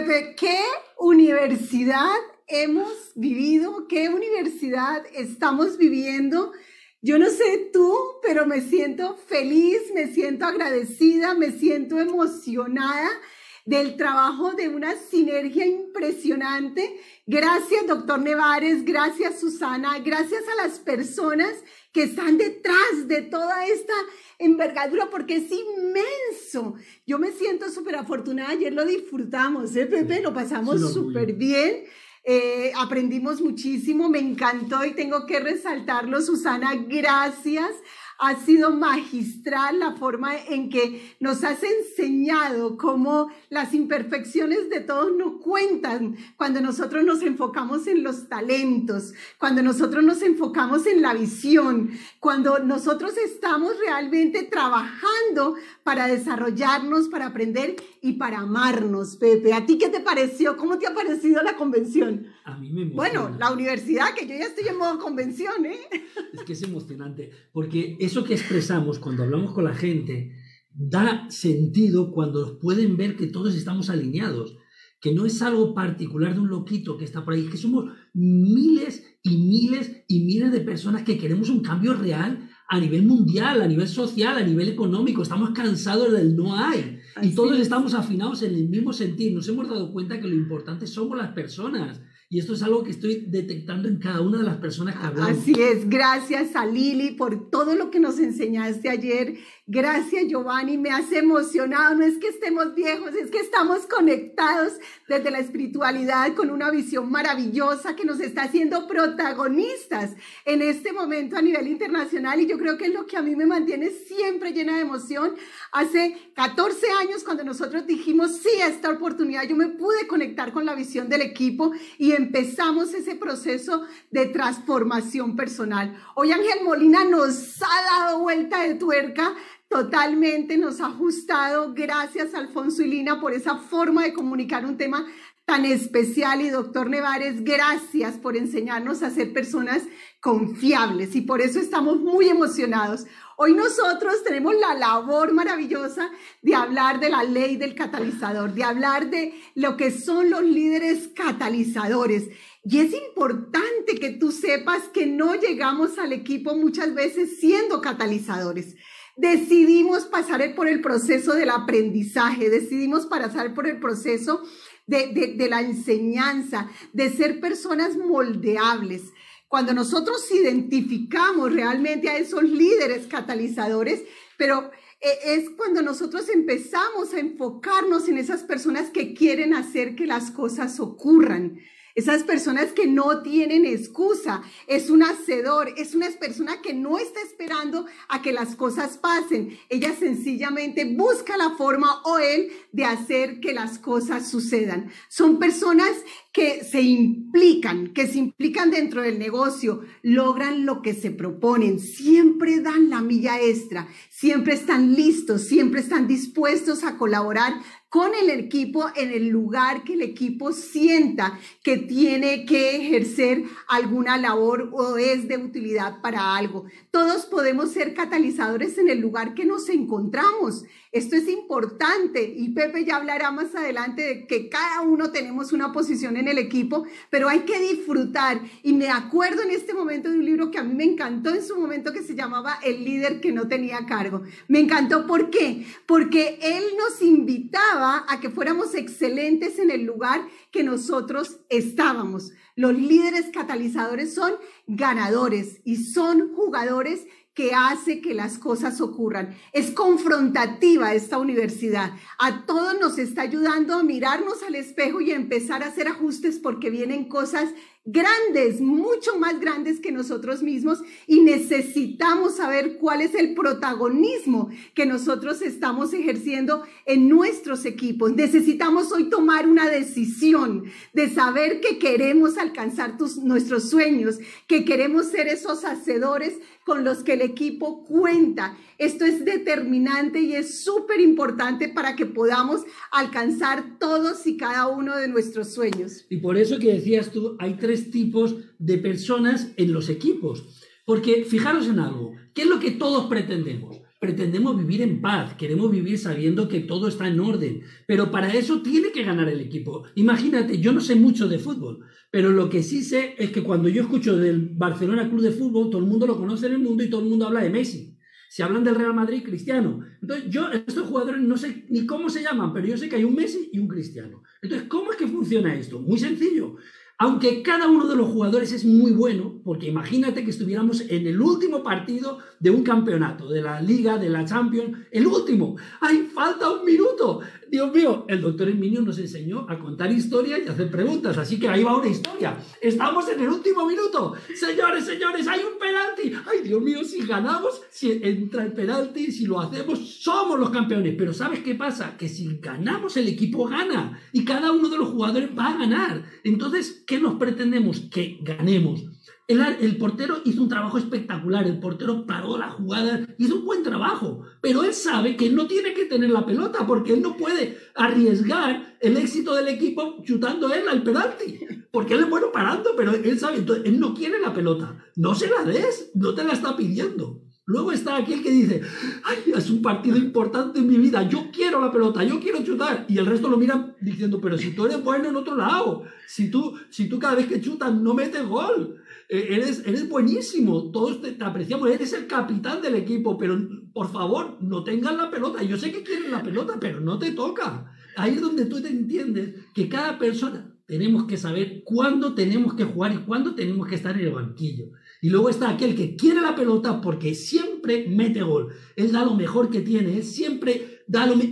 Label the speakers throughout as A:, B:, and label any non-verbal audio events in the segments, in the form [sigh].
A: Pepe, ¿qué universidad hemos vivido? ¿Qué universidad estamos viviendo? Yo no sé tú, pero me siento feliz, me siento agradecida, me siento emocionada del trabajo de una sinergia impresionante. Gracias, doctor Nevares, gracias, Susana, gracias a las personas que están detrás de toda esta envergadura, porque es inmenso. Yo me siento súper afortunada, ayer lo disfrutamos, ¿eh, Pepe? Lo pasamos súper bien. Eh, aprendimos muchísimo, me encantó y tengo que resaltarlo, Susana, gracias ha sido magistral la forma en que nos has enseñado cómo las imperfecciones de todos no cuentan cuando nosotros nos enfocamos en los talentos, cuando nosotros nos enfocamos en la visión, cuando nosotros estamos realmente trabajando para desarrollarnos, para aprender y para amarnos, Pepe. ¿A ti qué te pareció? ¿Cómo te ha parecido la convención?
B: A mí me
A: emociona. Bueno, la universidad, que yo ya estoy en modo convención, ¿eh?
B: Es que es emocionante, porque eso que expresamos cuando hablamos con la gente da sentido cuando pueden ver que todos estamos alineados, que no es algo particular de un loquito que está por ahí, que somos miles y miles y miles de personas que queremos un cambio real a nivel mundial, a nivel social, a nivel económico. Estamos cansados del no hay. y todos estamos afinados en el mismo sentido. Nos hemos dado cuenta que lo importante somos las personas y esto es algo que estoy detectando en cada una de las personas que hablamos.
A: Así es, gracias a Lili por todo lo que nos enseñaste ayer. Gracias Giovanni, me has emocionado. No es que estemos viejos, es que estamos conectados desde la espiritualidad con una visión maravillosa que nos está haciendo protagonistas en este momento a nivel internacional y yo creo que es lo que a mí me mantiene siempre llena de emoción. Hace 14 años cuando nosotros dijimos sí a esta oportunidad, yo me pude conectar con la visión del equipo y empezamos ese proceso de transformación personal. Hoy Ángel Molina nos ha dado vuelta de tuerca totalmente, nos ha ajustado. Gracias Alfonso y Lina por esa forma de comunicar un tema tan especial y doctor Nevares, gracias por enseñarnos a ser personas confiables y por eso estamos muy emocionados. Hoy nosotros tenemos la labor maravillosa de hablar de la ley del catalizador, de hablar de lo que son los líderes catalizadores. Y es importante que tú sepas que no llegamos al equipo muchas veces siendo catalizadores. Decidimos pasar por el proceso del aprendizaje, decidimos pasar por el proceso de, la enseñanza, de ser personas moldeables. Cuando nosotros identificamos realmente a esos líderes catalizadores, pero eh, es cuando nosotros empezamos a enfocarnos en esas personas que quieren hacer que las cosas ocurran. Esas personas que no tienen excusa, es un hacedor, es una persona que no está esperando a que las cosas pasen. Ella sencillamente busca la forma o él de hacer que las cosas sucedan. Son personas que se implican, que se implican dentro del negocio, logran lo que se proponen, siempre dan la milla extra, siempre están listos, siempre están dispuestos a colaborar con el equipo en el lugar que el equipo sienta que tiene que ejercer alguna labor o es de utilidad para algo. Todos podemos ser catalizadores en el lugar que nos encontramos. Esto es importante y Pepe ya hablará más adelante de que cada uno tenemos una posición en el equipo, pero hay que disfrutar. Y me acuerdo en este momento de un libro que a mí me encantó en su momento que se llamaba El líder que no tenía cargo. Me encantó, ¿por qué? Porque él nos invitaba a que fuéramos excelentes en el lugar que nosotros estábamos. Los líderes catalizadores son ganadores y son jugadores que hace que las cosas ocurran. Es confrontativa esta universidad. A todos nos está ayudando a mirarnos al espejo y empezar a hacer ajustes porque vienen cosas grandes, mucho más grandes que nosotros mismos y necesitamos saber cuál es el protagonismo que nosotros estamos ejerciendo en nuestros equipos. Necesitamos hoy tomar una decisión de saber que queremos alcanzar tus, nuestros sueños, que queremos ser esos hacedores con los que el equipo cuenta. Esto es determinante y es súper importante para que podamos alcanzar todos y cada uno de nuestros sueños.
B: Y por eso que decías tú, hay tres tipos de personas en los equipos. Porque fijaros en algo, ¿qué es lo que todos pretendemos? pretendemos vivir en paz, queremos vivir sabiendo que todo está en orden, pero para eso tiene que ganar el equipo. Imagínate, yo no sé mucho de fútbol, pero lo que sí sé es que cuando yo escucho del Barcelona Club de Fútbol, todo el mundo lo conoce en el mundo y todo el mundo habla de Messi. Si hablan del Real Madrid, Cristiano. Entonces, yo, estos jugadores no sé ni cómo se llaman, pero yo sé que hay un Messi y un Cristiano. Entonces, ¿cómo es que funciona esto? Muy sencillo. Aunque cada uno de los jugadores es muy bueno, porque imagínate que estuviéramos en el último partido de un campeonato, de la Liga, de la Champions, el último. ¡Ay, falta un minuto! Dios mío, el doctor Herminio nos enseñó a contar historias y hacer preguntas, así que ahí va una historia. Estamos en el último minuto. Señores, señores, hay un penalti. Ay, Dios mío, si ganamos, si entra el penalti, si lo hacemos, somos los campeones. Pero ¿sabes qué pasa? Que si ganamos, el equipo gana y cada uno de los jugadores va a ganar. Entonces, ¿qué nos pretendemos? Que ganemos. El, portero hizo un trabajo espectacular, el portero paró la jugada, hizo un buen trabajo, pero él sabe que no tiene que tener la pelota porque él no puede arriesgar el éxito del equipo chutando él al penalti, porque él es bueno parando, pero él sabe, entonces, él no quiere la pelota, no se la des, no te la está pidiendo. Luego está aquel que dice, ay, es un partido importante en mi vida, yo quiero la pelota, yo quiero chutar. Y el resto lo miran diciendo, pero si tú eres bueno en otro lado, si tú, si tú cada vez que chutas no metes gol, eres, eres buenísimo, todos te, apreciamos, eres el capitán del equipo, pero por favor, no tengas la pelota. Yo sé que quieres la pelota, pero no te toca. Ahí es donde tú te entiendes que cada persona tenemos que saber cuándo tenemos que jugar y cuándo tenemos que estar en el banquillo. Y luego está aquel que quiere la pelota porque siempre mete gol. Él da lo mejor que tiene, él siempre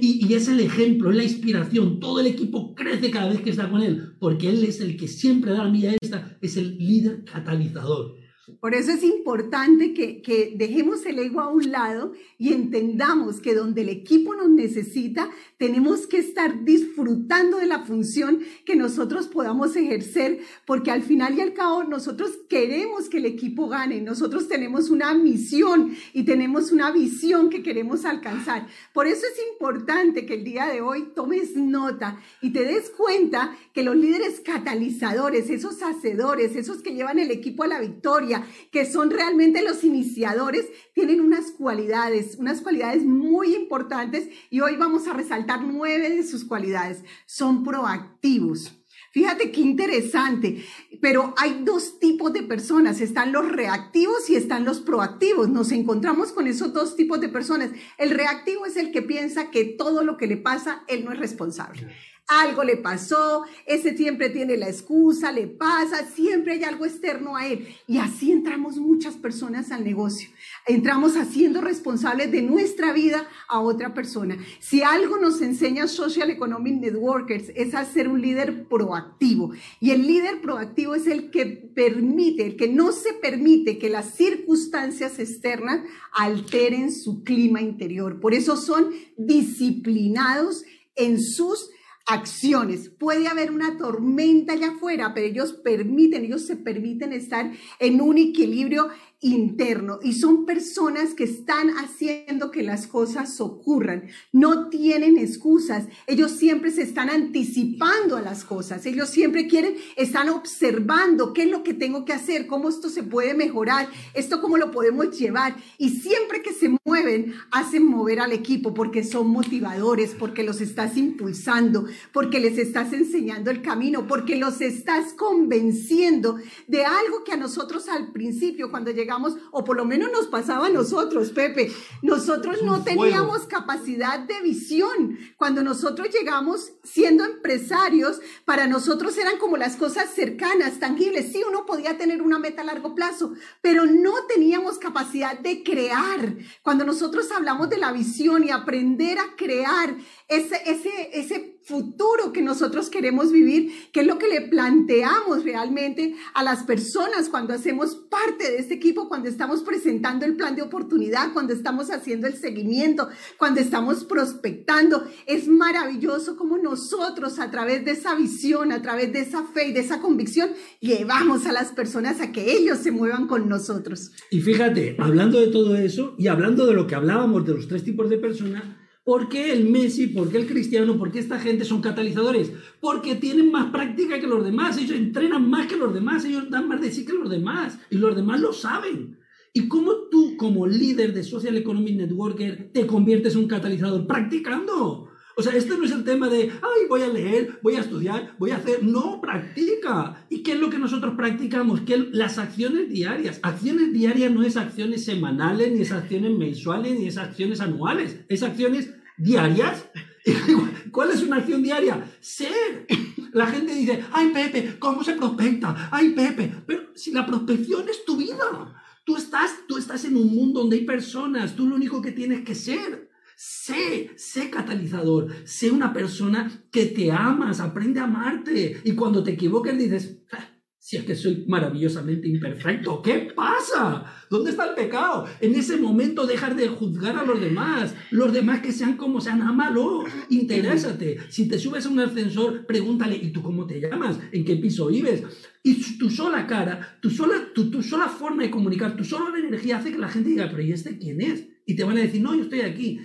B: y, es el ejemplo, es la inspiración. Todo el equipo crece cada vez que está con él, porque él es el que siempre da la milla esta, es el líder catalizador.
A: Por eso es importante que, que, dejemos el ego a un lado y entendamos que donde el equipo nos necesita, tenemos que estar disfrutando de la función que nosotros podamos ejercer, porque al final y al cabo nosotros queremos que el equipo gane, nosotros tenemos una misión y tenemos una visión que queremos alcanzar. Por eso es importante que el día de hoy tomes nota y te des cuenta que los líderes catalizadores, esos hacedores, esos que llevan el equipo a la victoria, que son realmente los iniciadores, tienen unas cualidades, unas cualidades muy importantes y hoy vamos a resaltar nueve de sus cualidades. Son proactivos. Fíjate qué interesante, pero hay dos tipos de personas, están los reactivos y están los proactivos. Nos encontramos con esos dos tipos de personas. El reactivo es el que piensa que todo lo que le pasa, él no es responsable algo le pasó, ese siempre tiene la excusa, le pasa, siempre hay algo externo a él. Y así entramos muchas personas al negocio. Entramos haciendo responsables de nuestra vida a otra persona. Si algo nos enseña Social Economic Networkers es a ser un líder proactivo. Y el líder proactivo es el que permite, el que no se permite que las circunstancias externas alteren su clima interior. Por eso son disciplinados en sus acciones. Puede haber una tormenta allá afuera, pero ellos permiten, ellos se permiten estar en un equilibrio interno y son personas que están haciendo que las cosas ocurran. No tienen excusas. Ellos siempre se están anticipando a las cosas. Ellos siempre quieren, están observando qué es lo que tengo que hacer, cómo esto se puede mejorar, esto cómo lo podemos llevar. Y siempre que se mueven, hacen mover al equipo porque son motivadores, porque los estás impulsando, porque les estás enseñando el camino, porque los estás convenciendo de algo que a nosotros al principio, cuando llegamos o por lo menos nos pasaba a nosotros, Pepe, nosotros no teníamos capacidad de visión. Cuando nosotros llegamos siendo empresarios, para nosotros eran como las cosas cercanas, tangibles. Sí, uno podía tener una meta a largo plazo, pero no teníamos capacidad de crear. Cuando nosotros hablamos de la visión y aprender a crear ese, ese, ese futuro que nosotros queremos vivir, que es lo que le planteamos realmente a las personas cuando hacemos parte de este equipo, cuando estamos presentando el plan de oportunidad, cuando estamos haciendo el seguimiento, cuando estamos prospectando. Es maravilloso como nosotros a través de esa visión, a través de esa fe y de esa convicción, llevamos a las personas a que ellos se muevan con nosotros.
B: Y fíjate, hablando de todo eso y hablando de lo que hablábamos de los tres tipos de personas, ¿Por qué el Messi, por qué el Cristiano, por qué esta gente son catalizadores? Porque tienen más práctica que los demás, ellos entrenan más que los demás, ellos dan más de sí que los demás, y los demás lo saben. ¿Y cómo tú, como líder de Social Economic Networker, te conviertes en un catalizador? Practicando. O sea, este no es el tema de, ay, voy a leer, voy a estudiar, voy a hacer. No, practica. ¿Y qué es lo que nosotros practicamos? Que las acciones diarias. Acciones diarias no es acciones semanales, ni es acciones mensuales, ni es acciones anuales. Es acciones diarias. [laughs] ¿Cuál es una acción diaria? Ser. La gente dice, ay Pepe, ¿cómo se prospecta? Ay Pepe, pero si la prospección es tu vida. Tú estás, tú estás en un mundo donde hay personas, tú lo único que tienes que ser. Sé, sé catalizador, sé una persona que te amas, aprende a amarte. Y cuando te equivoques dices, ah, si es que soy maravillosamente imperfecto, ¿qué pasa? ¿Dónde está el pecado? En ese momento dejar de juzgar a los demás. Los demás que sean como sean, ámalo, interésate. Si te subes a un ascensor, pregúntale, ¿y tú cómo te llamas? ¿En qué piso vives? Y tu sola cara, tu sola, tu, tu sola forma de comunicar, tu sola energía hace que la gente diga, pero ¿y este quién es? Y te van a decir, no, yo estoy aquí.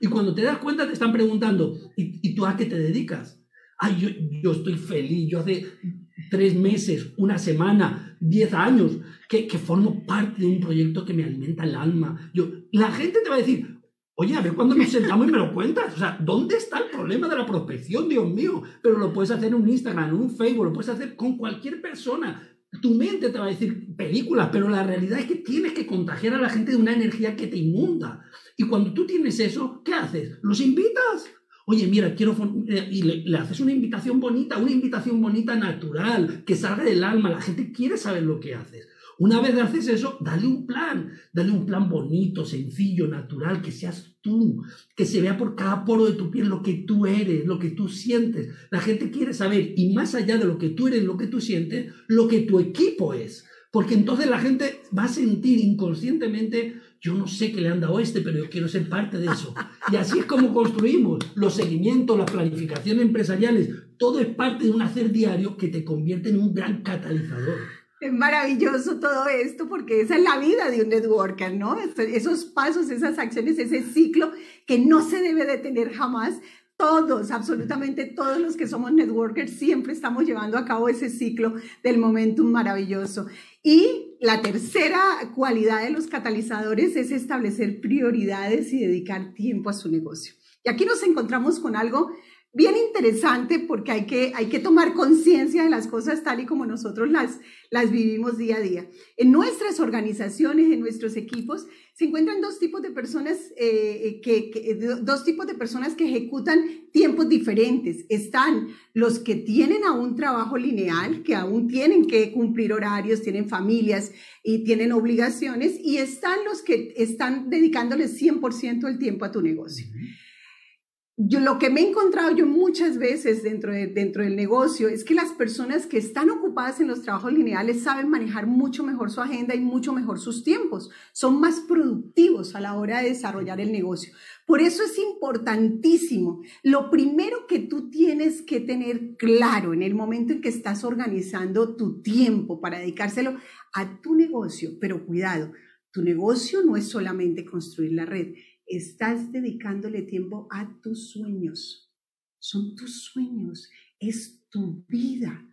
B: Y cuando te das cuenta te están preguntando, ¿y, ¿y tú a qué te dedicas? Ay, yo, yo estoy feliz, yo hace tres meses, una semana, diez años, que, que, formo parte de un proyecto que me alimenta el alma. Yo, la gente te va a decir, oye, a ver cuándo nos sentamos y me lo cuentas. O sea, ¿dónde está el problema de la prospección, Dios mío? Pero lo puedes hacer en un Instagram, en un Facebook, lo puedes hacer con cualquier persona. Tu mente te va a decir películas, pero la realidad es que tienes que contagiar a la gente de una energía que te inunda. Y cuando tú tienes eso, ¿qué haces? ¿Los invitas? Oye, mira, quiero... Eh, y le, haces una invitación bonita, una invitación bonita natural, que salga del alma. La gente quiere saber lo que haces. Una vez haces eso, dale un plan, dale un plan bonito, sencillo, natural, que seas tú, que se vea por cada poro de tu piel lo que tú eres, lo que tú sientes. La gente quiere saber, y más allá de lo que tú eres, lo que tú sientes, lo que tu equipo es. Porque entonces la gente va a sentir inconscientemente yo no sé qué le han dado a este, pero yo quiero ser parte de eso. Y así es como construimos los seguimientos, las planificaciones empresariales. Todo es parte de un hacer diario que te convierte en un gran catalizador.
A: Es maravilloso todo esto porque esa es la vida de un networker, ¿no? Esos pasos, esas acciones, ese ciclo que no se debe detener jamás. Todos, absolutamente todos los que somos networkers, siempre estamos llevando a cabo ese ciclo del momentum maravilloso. Y la tercera cualidad de los catalizadores es establecer prioridades y dedicar tiempo a su negocio. Y aquí nos encontramos con algo bien interesante porque hay que, hay que tomar conciencia de las cosas tal y como nosotros las, las vivimos día a día. En nuestras organizaciones, en nuestros equipos, se encuentran dos tipos de personas, eh, que, dos tipos de personas que ejecutan tiempos diferentes. Están los que tienen aún trabajo lineal, que aún tienen que cumplir horarios, tienen familias y tienen obligaciones, y están los que están dedicándoles 100% el tiempo a tu negocio lo que me he encontrado yo muchas veces dentro, de, dentro del negocio es que las personas que están ocupadas en los trabajos lineales saben manejar mucho mejor su agenda y mucho mejor sus tiempos. Son más productivos a la hora de desarrollar el negocio. Por eso es importantísimo. Lo primero que tú tienes que tener claro en el momento en que estás organizando tu tiempo para dedicárselo a tu negocio, pero cuidado, tu negocio no es solamente construir la red estás dedicándole tiempo a tus sueños. Son tus sueños, es tu vida,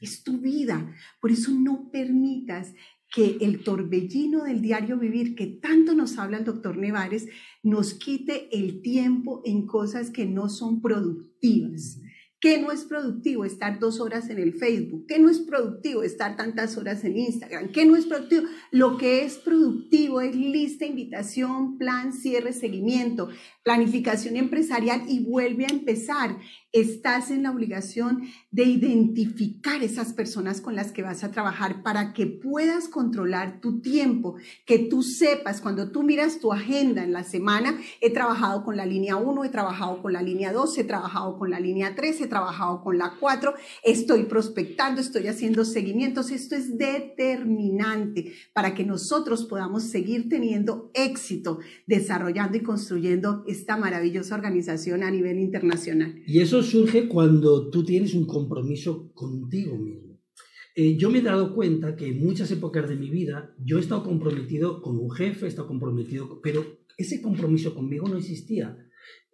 A: es tu vida. Por eso no permitas que el torbellino del diario vivir que tanto nos habla el doctor Nevares nos quite el tiempo en cosas que no son productivas. ¿Qué no es productivo estar dos horas en el Facebook? ¿Qué no es productivo estar tantas horas en Instagram? ¿Qué no es productivo? Lo que es productivo es lista, invitación, plan, cierre, seguimiento, planificación empresarial y vuelve a empezar estás en la obligación de identificar esas personas con las que vas a trabajar para que puedas controlar tu tiempo, que tú sepas, cuando tú miras tu agenda en la semana, he trabajado con la línea 1, he trabajado con la línea 2, he trabajado con la línea 3, he trabajado con la 4, estoy prospectando, estoy haciendo seguimientos, esto es determinante para que nosotros podamos seguir teniendo éxito desarrollando y construyendo esta maravillosa organización a nivel internacional.
B: Y eso surge cuando tú tienes un compromiso contigo mismo. Eh, yo me he dado cuenta que en muchas épocas de mi vida yo he estado comprometido con un jefe, he estado comprometido, pero ese compromiso conmigo no existía.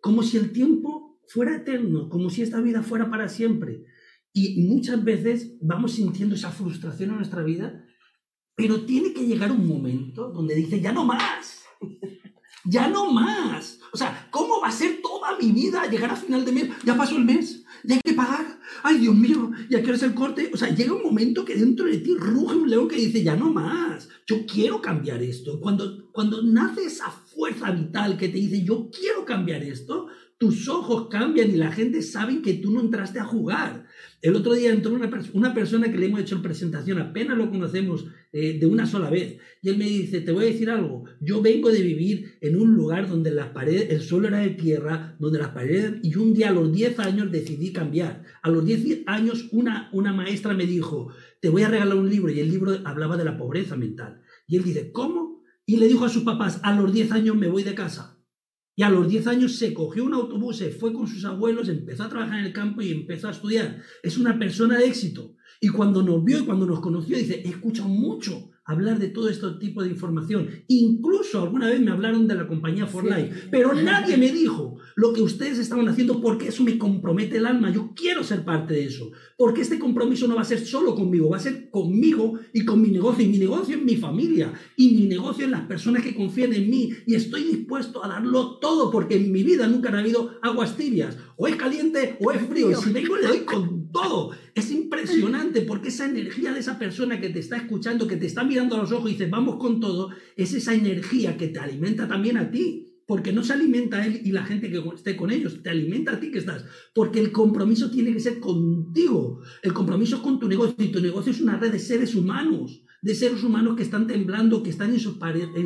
B: Como si el tiempo fuera eterno, como si esta vida fuera para siempre. Y muchas veces vamos sintiendo esa frustración en nuestra vida Pero tiene que llegar un momento donde dice, ya no más. [laughs] Ya no más. O sea, ¿cómo va a ser toda mi vida llegar a final de mes? Ya pasó el mes, ya hay que pagar. Ay, Dios mío, ya quiero el corte. O sea, llega un momento que dentro de ti ruge un león que dice, ya no más. Yo quiero cambiar esto. Cuando, cuando nace esa fuerza vital que te dice, yo quiero cambiar esto, tus ojos cambian y la gente sabe que tú no entraste a jugar. El otro día entró una, una persona que le hemos hecho presentación, apenas lo conocemos eh, de una sola vez, y él me dice, te voy a decir algo, yo vengo de vivir en un lugar donde las paredes, el suelo era de tierra, donde las paredes, y un día a los 10 años decidí cambiar. A los 10 años una, una maestra me dijo, te voy a regalar un libro, y el libro hablaba de la pobreza mental. Y él dice, ¿cómo? Y le dijo a sus papás, a los 10 años me voy de casa. Y a los 10 años se cogió un autobús, se fue con sus abuelos, empezó a trabajar en el campo y empezó a estudiar. Es una persona de éxito. Y cuando nos vio y cuando nos conoció, dice, he mucho hablar de todo este tipo de información. Incluso alguna vez me hablaron de la compañía For Life, pero nadie me dijo lo que ustedes estaban haciendo porque eso me compromete el alma. Yo quiero ser parte de eso, porque este compromiso no va a ser solo conmigo, va a ser conmigo y con mi negocio. Y mi negocio es mi familia y mi negocio es las personas que confían en mí y estoy dispuesto a darlo todo porque en mi vida nunca ha habido aguas tibias. O es caliente o es frío. Y si vengo le doy con todo. Es impresionante porque esa energía de esa persona que te está escuchando, que te está mirando a los ojos y dice vamos con todo, es esa energía que te alimenta también a ti. Porque no se alimenta él y la gente que esté con ellos, te alimenta a ti que estás, porque el compromiso tiene que ser contigo, el compromiso es con tu negocio y tu negocio es una red de seres humanos, de seres humanos que están temblando, que están en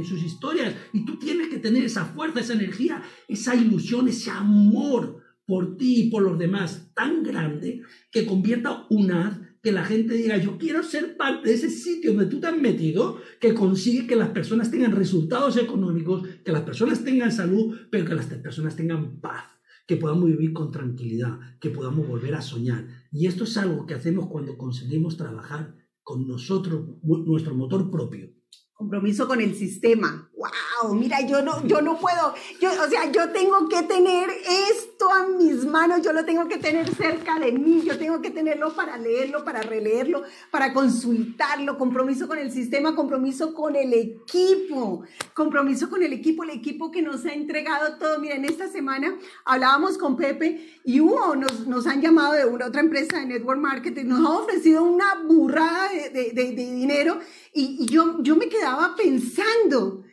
B: sus historias. Y tú tienes que tener esa fuerza, esa energía, esa ilusión, ese amor por ti y por los demás tan grande que convierta una que la gente diga, yo quiero ser parte de ese sitio donde tú te has metido, que consigue que las personas tengan resultados económicos, que las personas tengan salud, pero que las personas tengan paz, que podamos vivir con tranquilidad, que podamos volver a soñar. Y esto es algo que hacemos cuando conseguimos trabajar con nosotros, nuestro motor propio.
A: Compromiso con el sistema. ¡Wow! Mira, yo no, yo no puedo. Yo, o sea, yo tengo que tener esto a mis manos, yo lo tengo que tener cerca de mí, yo tengo que tenerlo para leerlo, para releerlo, para consultarlo. Compromiso con el sistema, compromiso con el equipo, compromiso con el equipo, el equipo que nos ha entregado todo. Miren, esta semana hablábamos con Pepe y hubo, nos, nos han llamado de una otra empresa de network marketing, nos ha ofrecido una burrada de, de, de dinero y, yo, yo me quedaba pensando, y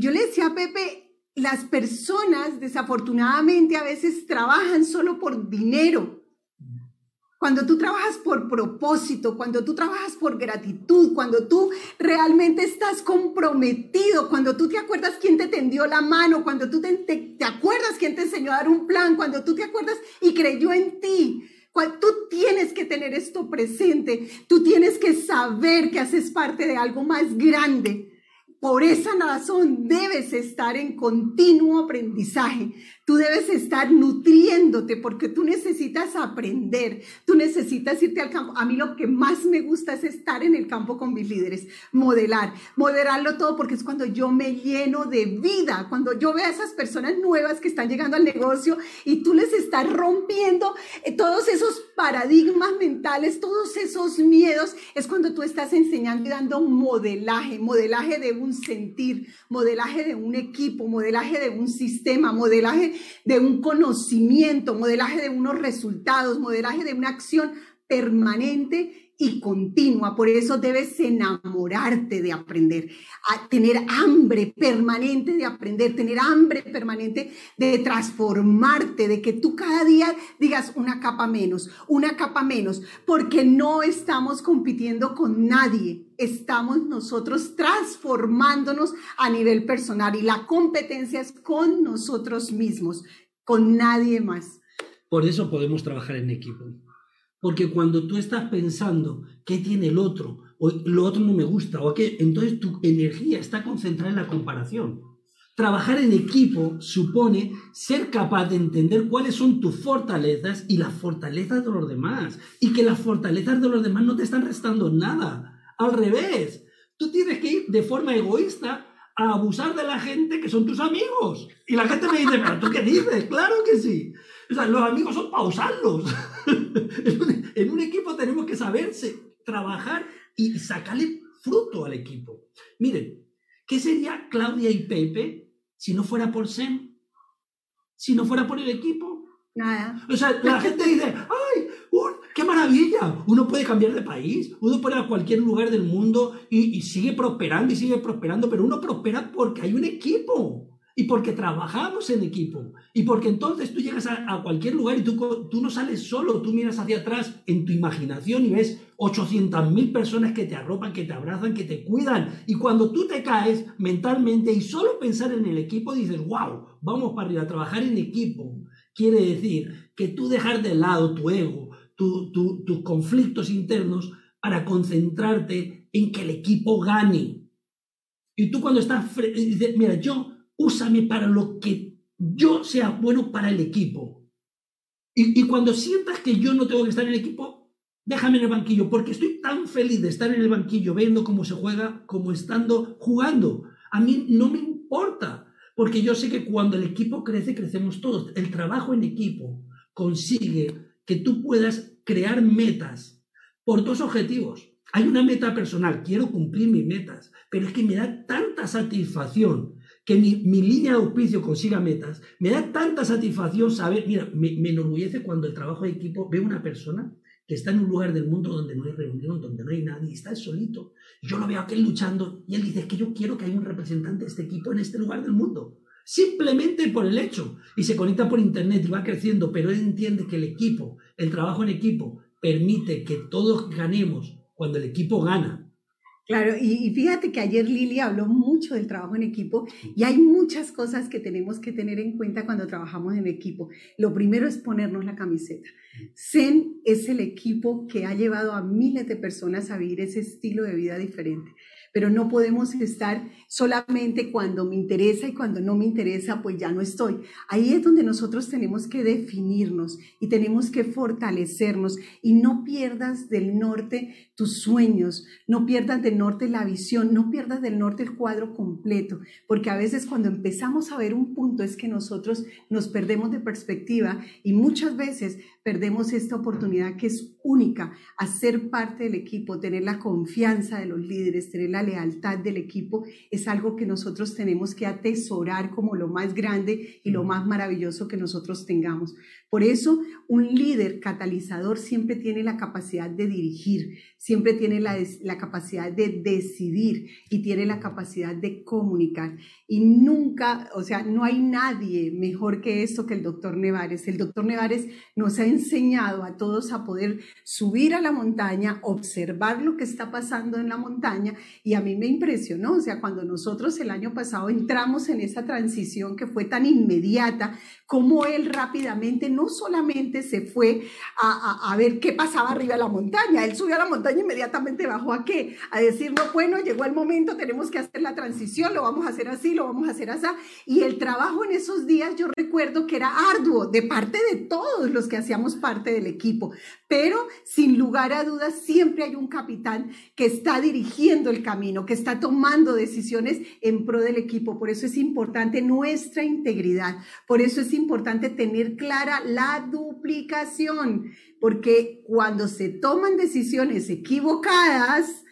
A: yo le decía a Pepe, las personas desafortunadamente a veces trabajan solo por dinero. Cuando tú trabajas por propósito, cuando tú trabajas por gratitud, cuando tú realmente estás comprometido, cuando tú te acuerdas quién te tendió la mano, cuando tú te, te, acuerdas quién te enseñó a dar un plan, cuando tú te acuerdas y creyó en ti, Tú tienes que tener esto presente. Tú tienes que saber que haces parte de algo más grande. Por esa razón debes estar en continuo aprendizaje. Tú debes estar nutriéndote porque tú necesitas aprender, tú necesitas irte al campo. A mí lo que más me gusta es estar en el campo con mis líderes, modelar, modelarlo todo porque es cuando yo me lleno de vida, cuando yo veo a esas personas nuevas que están llegando al negocio y tú les estás rompiendo eh, todos esos paradigmas mentales, todos esos miedos, es cuando tú estás enseñando y dando modelaje, modelaje de un sentir, modelaje de un equipo, modelaje de un sistema, modelaje de un conocimiento, modelaje de unos resultados, modelaje de una acción permanente y continua. Por eso debes enamorarte de aprender, a tener hambre permanente de aprender, tener hambre permanente de transformarte, de que tú cada día digas una capa menos, una capa menos, porque no estamos compitiendo con nadie. Estamos nosotros transformándonos a nivel personal y la competencia es con nosotros mismos, con nadie más.
B: Por eso podemos trabajar en equipo porque cuando tú estás pensando qué tiene el otro, o lo otro no me gusta, o qué, entonces tu energía está concentrada en la comparación. Trabajar en equipo supone ser capaz de entender cuáles son tus fortalezas y las fortalezas de los demás. Y que las fortalezas de los demás no te están restando nada. Al revés, tú tienes que ir de forma egoísta a abusar de la gente que son tus amigos. Y la gente me dice, pero tú qué dices, claro que sí. O sea, los amigos son para usarlos. [laughs] en, un, equipo tenemos que saberse trabajar y sacarle fruto al equipo. Miren, ¿qué sería Claudia y Pepe si no fuera por Sem? Si no fuera por el equipo.
A: Nada.
B: O sea, la [laughs] gente dice, ¡ay! ¡Qué maravilla! Uno puede cambiar de país, uno puede ir a cualquier lugar del mundo y, y sigue prosperando y sigue prosperando, pero uno prospera porque hay un equipo y porque trabajamos en equipo. Y porque entonces tú llegas a, cualquier lugar y tú, tú no sales solo, tú miras hacia atrás en tu imaginación y ves 800.000 personas que te arropan, que te abrazan, que te cuidan. Y cuando tú te caes mentalmente y solo pensar en el equipo dices, wow, vamos para arriba, trabajar en equipo quiere decir que tú dejar de lado tu ego, tus conflictos internos para concentrarte en que el equipo gane. Y tú cuando estás, dices, mira, yo úsame para lo que yo sea bueno para el equipo. Y, cuando sientas que yo no tengo que estar en el equipo, déjame en el banquillo, porque estoy tan feliz de estar en el banquillo viendo cómo se juega como estando jugando. A mí no me importa, porque yo sé que cuando el equipo crece, crecemos todos. El trabajo en equipo consigue que tú puedas crear metas por dos objetivos. Hay una meta personal, quiero cumplir mis metas, pero es que me da tanta satisfacción que mi, línea de auspicio consiga metas, me da tanta satisfacción saber, mira, me, enorgullece cuando el trabajo de equipo ve una persona que está en un lugar del mundo donde no hay reunión, donde no hay nadie, está solito. Yo lo veo aquel luchando y él dice, es que yo quiero que haya un representante de este equipo en este lugar del mundo. Simplemente por el hecho. Y se conecta por internet y va creciendo, pero él entiende que el equipo, el trabajo en equipo, permite que todos ganemos cuando el equipo gana.
A: Claro, y, fíjate que ayer Lili habló mucho del trabajo en equipo y hay muchas cosas que tenemos que tener en cuenta cuando trabajamos en equipo. Lo primero es ponernos la camiseta. Zen es el equipo que ha llevado a miles de personas a vivir ese estilo de vida diferente pero no podemos estar solamente cuando me interesa y cuando no me interesa, pues ya no estoy. Ahí es donde nosotros tenemos que definirnos y tenemos que fortalecernos y no pierdas del norte tus sueños, no pierdas del norte la visión, no pierdas del norte el cuadro completo, porque a veces cuando empezamos a ver un punto es que nosotros nos perdemos de perspectiva y muchas veces perdemos esta oportunidad que es única, a ser parte del equipo, tener la confianza de los líderes, tener la lealtad del equipo, es algo que nosotros tenemos que atesorar como lo más grande y lo más maravilloso que nosotros tengamos. Por eso, un líder catalizador siempre tiene la capacidad de dirigir, siempre tiene la, la, capacidad de decidir y tiene la capacidad de comunicar. Y nunca, o sea, no hay nadie mejor que esto que el doctor Nevares. El doctor Nevares nos ha enseñado a todos a poder subir a la montaña, observar lo que está pasando en la montaña y a mí me impresionó, o sea, cuando nosotros el año pasado entramos en esa transición que fue tan inmediata, como él rápidamente no solamente se fue a, a, ver qué pasaba arriba de la montaña, él subió a la montaña inmediatamente bajó a qué? A decir, no, bueno, llegó el momento, tenemos que hacer la transición, lo vamos a hacer así, lo vamos a hacer así. Y el trabajo en esos días yo recuerdo que era arduo de parte de todos los que hacíamos parte del equipo, pero sin lugar a dudas siempre hay un capitán que está dirigiendo el camino, que está tomando decisiones en pro del equipo. Por eso es importante nuestra integridad, por eso es importante tener clara la duplicación, porque cuando se toman decisiones equivocadas,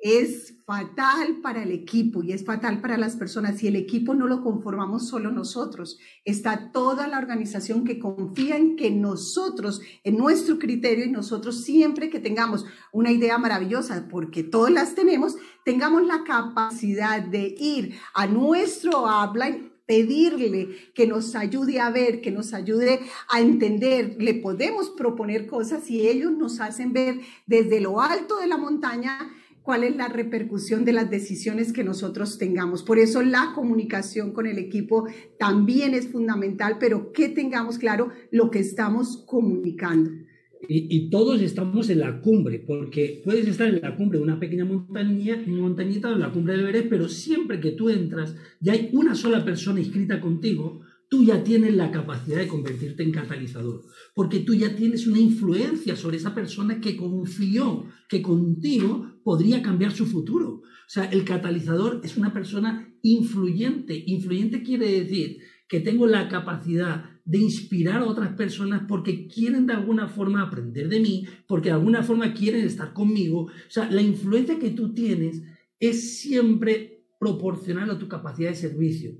A: es fatal para el equipo y es fatal para las personas. Y el equipo no lo conformamos solo nosotros. Está toda la organización que confía en que nosotros, en nuestro criterio y nosotros siempre que tengamos una idea maravillosa, porque todas las tenemos, tengamos la capacidad de ir a nuestro habla pedirle que nos ayude a ver, que nos ayude a entender. Le podemos proponer cosas y ellos nos hacen ver desde lo alto de la montaña cuál es la repercusión de las decisiones que nosotros tengamos. Por eso la comunicación con el equipo también es fundamental, pero que tengamos claro lo que estamos comunicando.
B: Y, todos estamos en la cumbre, porque puedes estar en la cumbre de una pequeña montaña, montañita o en la cumbre del Everest, pero siempre que tú entras ya hay una sola persona inscrita contigo, tú ya tienes la capacidad de convertirte en catalizador, porque tú ya tienes una influencia sobre esa persona que confió que contigo podría cambiar su futuro. O sea, el catalizador es una persona influyente. Influyente quiere decir que tengo la capacidad de inspirar a otras personas porque quieren de alguna forma aprender de mí, porque de alguna forma quieren estar conmigo. O sea, la influencia que tú tienes es siempre proporcional a tu capacidad de servicio.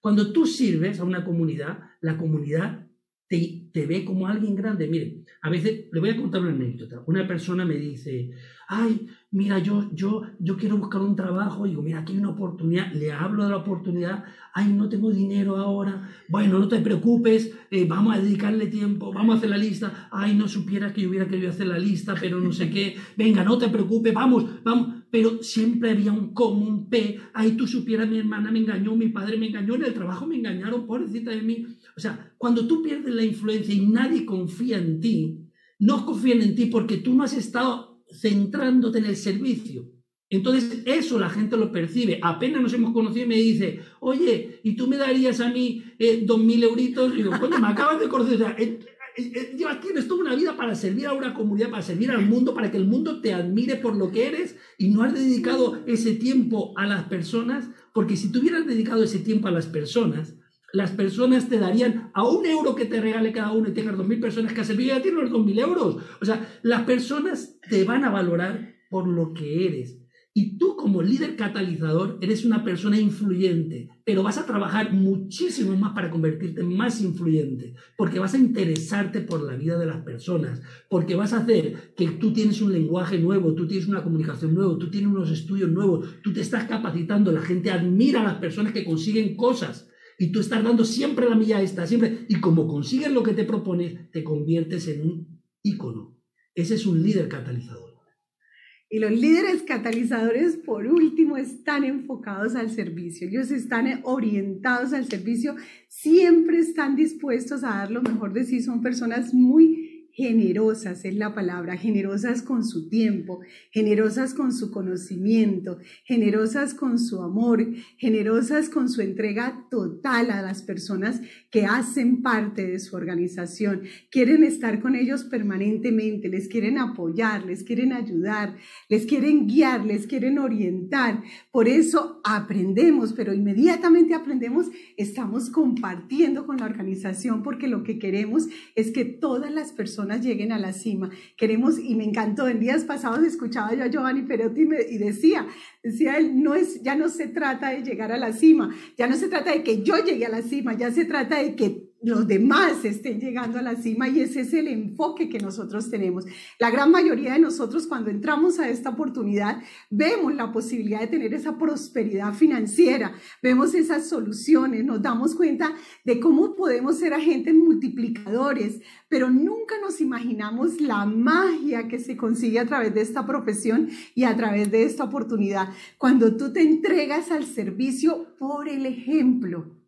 B: Cuando tú sirves a una comunidad, la comunidad te, te, ve como alguien grande. Mire, a veces le voy a contar una anécdota. Una persona me dice, ay, mira, yo, yo, yo quiero buscar un trabajo. Digo, mira, aquí hay una oportunidad. Le hablo de la oportunidad. Ay, no tengo dinero ahora. Bueno, no te preocupes, eh, vamos a dedicarle tiempo, vamos a hacer la lista. Ay, no supieras que yo hubiera querido hacer la lista, pero no sé qué. Venga, no te preocupes, vamos, vamos pero siempre había un como, un P. Ay, tú supieras, mi hermana me engañó, mi padre me engañó, en el trabajo me engañaron, pobrecita de mí. O sea, cuando tú pierdes la influencia y nadie confía en ti, no confían en ti porque tú no has estado centrándote en el servicio. Entonces, eso la gente lo percibe. Apenas nos hemos conocido y me dice, oye, ¿y tú me darías a mí eh, dos mil euritos? Y digo, coño, me acabas de conocer. O sea, llevas, tienes toda una vida para servir a una comunidad, para servir al mundo, para que el mundo te admire por lo que eres y no has dedicado ese tiempo a las personas, porque si tuvieras dedicado ese tiempo a las personas, las personas te darían a un euro que te regale cada uno y tengas dos mil personas que has servido, ya tienes los dos mil euros. O sea, las personas te van a valorar por lo que eres. Y tú como líder catalizador eres una persona influyente, pero vas a trabajar muchísimo más para convertirte en más influyente, porque vas a interesarte por la vida de las personas, porque vas a hacer que tú tienes un lenguaje nuevo, tú tienes una comunicación nueva, tú tienes unos estudios nuevos, tú te estás capacitando, la gente admira a las personas que consiguen cosas. Y tú estás dando siempre la milla esta, siempre. Y como consigues lo que te propones, te conviertes en un ícono. Ese es un líder catalizador.
A: Y los líderes catalizadores, por último, están enfocados al servicio. Ellos están orientados al servicio, siempre están dispuestos a dar lo mejor de sí. Son personas muy generosas es la palabra, generosas con su tiempo, generosas con su conocimiento, generosas con su amor, generosas con su entrega total a las personas que hacen parte de su organización. Quieren estar con ellos permanentemente, les quieren apoyar, les quieren ayudar, les quieren guiar, les quieren orientar. Por eso aprendemos, pero inmediatamente aprendemos, estamos compartiendo con la organización porque lo que queremos es que todas las personas lleguen a la cima. Queremos, y me encantó, en días pasados escuchaba yo a Giovanni Perotti y, y decía, decía él, no es, ya no se trata de llegar a la cima, ya no se trata de que yo llegue a la cima, ya se trata de que los demás estén llegando a la cima y ese es el enfoque que nosotros tenemos. La gran mayoría de nosotros cuando entramos a esta oportunidad vemos la posibilidad de tener esa prosperidad financiera, vemos esas soluciones, nos damos cuenta de cómo podemos ser agentes multiplicadores, pero nunca nos imaginamos la magia que se consigue a través de esta profesión y a través de esta oportunidad. Cuando tú te entregas al servicio por el ejemplo,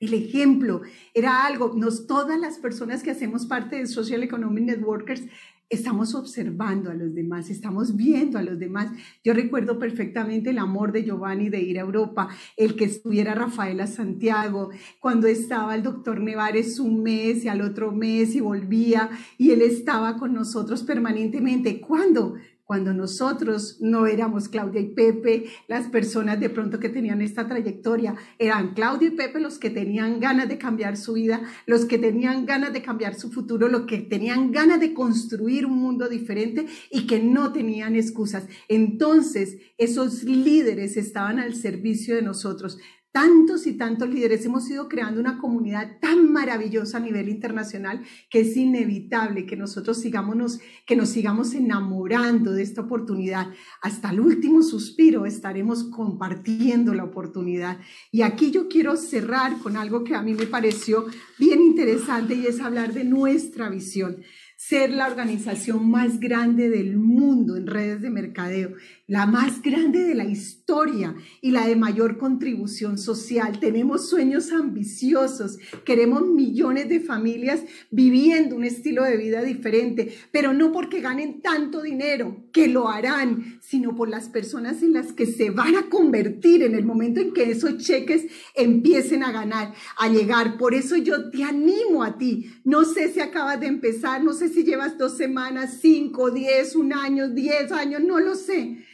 A: el ejemplo era algo, nos, todas las personas que hacemos parte de Social Economic Networkers estamos observando a los demás, estamos viendo a los demás. Yo recuerdo perfectamente el amor de Giovanni de ir a Europa, el que estuviera Rafaela Santiago, cuando estaba el doctor Nevares un mes y al otro mes y volvía y él estaba con nosotros permanentemente. ¿Cuándo? Cuando nosotros no éramos Claudia y Pepe, las personas de pronto que tenían esta trayectoria eran Claudia y Pepe los que tenían ganas de cambiar su vida, los que tenían ganas de cambiar su futuro, los que tenían ganas de construir un mundo diferente y que no tenían excusas. Entonces, esos líderes estaban al servicio de nosotros tantos y tantos líderes, hemos ido creando una comunidad tan maravillosa a nivel internacional que es inevitable que nosotros sigamos, que nos sigamos enamorando de esta oportunidad. Hasta el último suspiro estaremos compartiendo la oportunidad. Y aquí yo quiero cerrar con algo que a mí me pareció bien interesante y es hablar de nuestra visión ser la organización más grande del mundo en redes de mercadeo la más grande de la historia y la de mayor contribución social. Tenemos sueños ambiciosos, queremos millones de familias viviendo un estilo de vida diferente, pero no porque ganen tanto dinero, que lo harán, sino por las personas en las que se van a convertir en el momento en que esos cheques empiecen a ganar, a llegar. Por eso yo te animo a ti. No sé si acabas de empezar, no sé si llevas dos semanas, cinco, diez, un año, diez años, no lo sé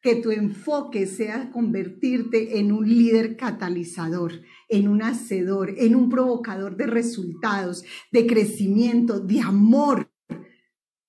A: que tu enfoque sea convertirte en un líder catalizador, en un hacedor, en un provocador de resultados, de crecimiento, de amor,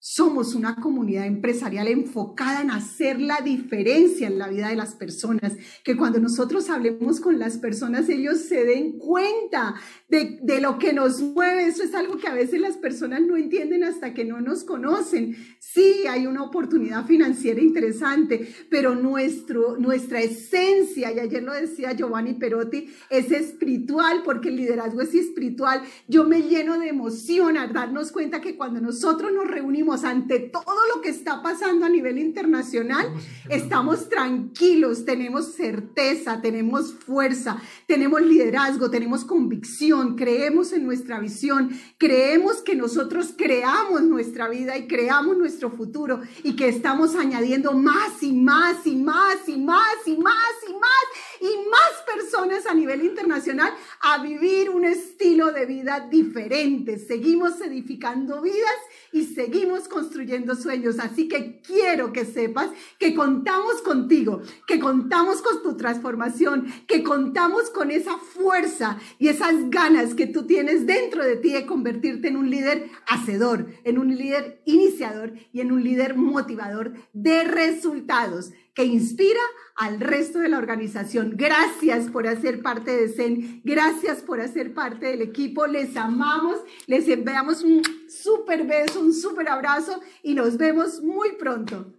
A: somos una comunidad empresarial enfocada en hacer la diferencia en la vida de las personas, que cuando nosotros hablemos con las personas, ellos se den cuenta de, de, lo que nos mueve. Eso es algo que a veces las personas no entienden hasta que no nos conocen. Sí, hay una oportunidad financiera interesante, pero nuestro, nuestra esencia, y ayer lo decía Giovanni Perotti, es espiritual, porque el liderazgo es espiritual. Yo me lleno de emoción al darnos cuenta que cuando nosotros nos reunimos, ante todo lo que está pasando a nivel internacional, estamos tranquilos, tenemos certeza, tenemos fuerza, tenemos liderazgo, tenemos convicción, creemos en nuestra visión, creemos que nosotros creamos nuestra vida y creamos nuestro futuro y que estamos añadiendo más y más y más y más y más y más y más personas a nivel internacional a vivir un estilo de vida diferente. Seguimos edificando vidas y seguimos construyendo sueños. Así que quiero que sepas que contamos contigo, que contamos con tu transformación, que contamos con esa fuerza y esas ganas que tú tienes dentro de ti de convertirte en un líder hacedor, en un líder iniciador y en un líder motivador de resultados que inspira al resto de la organización. Gracias por hacer parte de CEN, gracias por hacer parte del equipo, les amamos, les enviamos un súper beso, un súper abrazo y nos vemos muy pronto.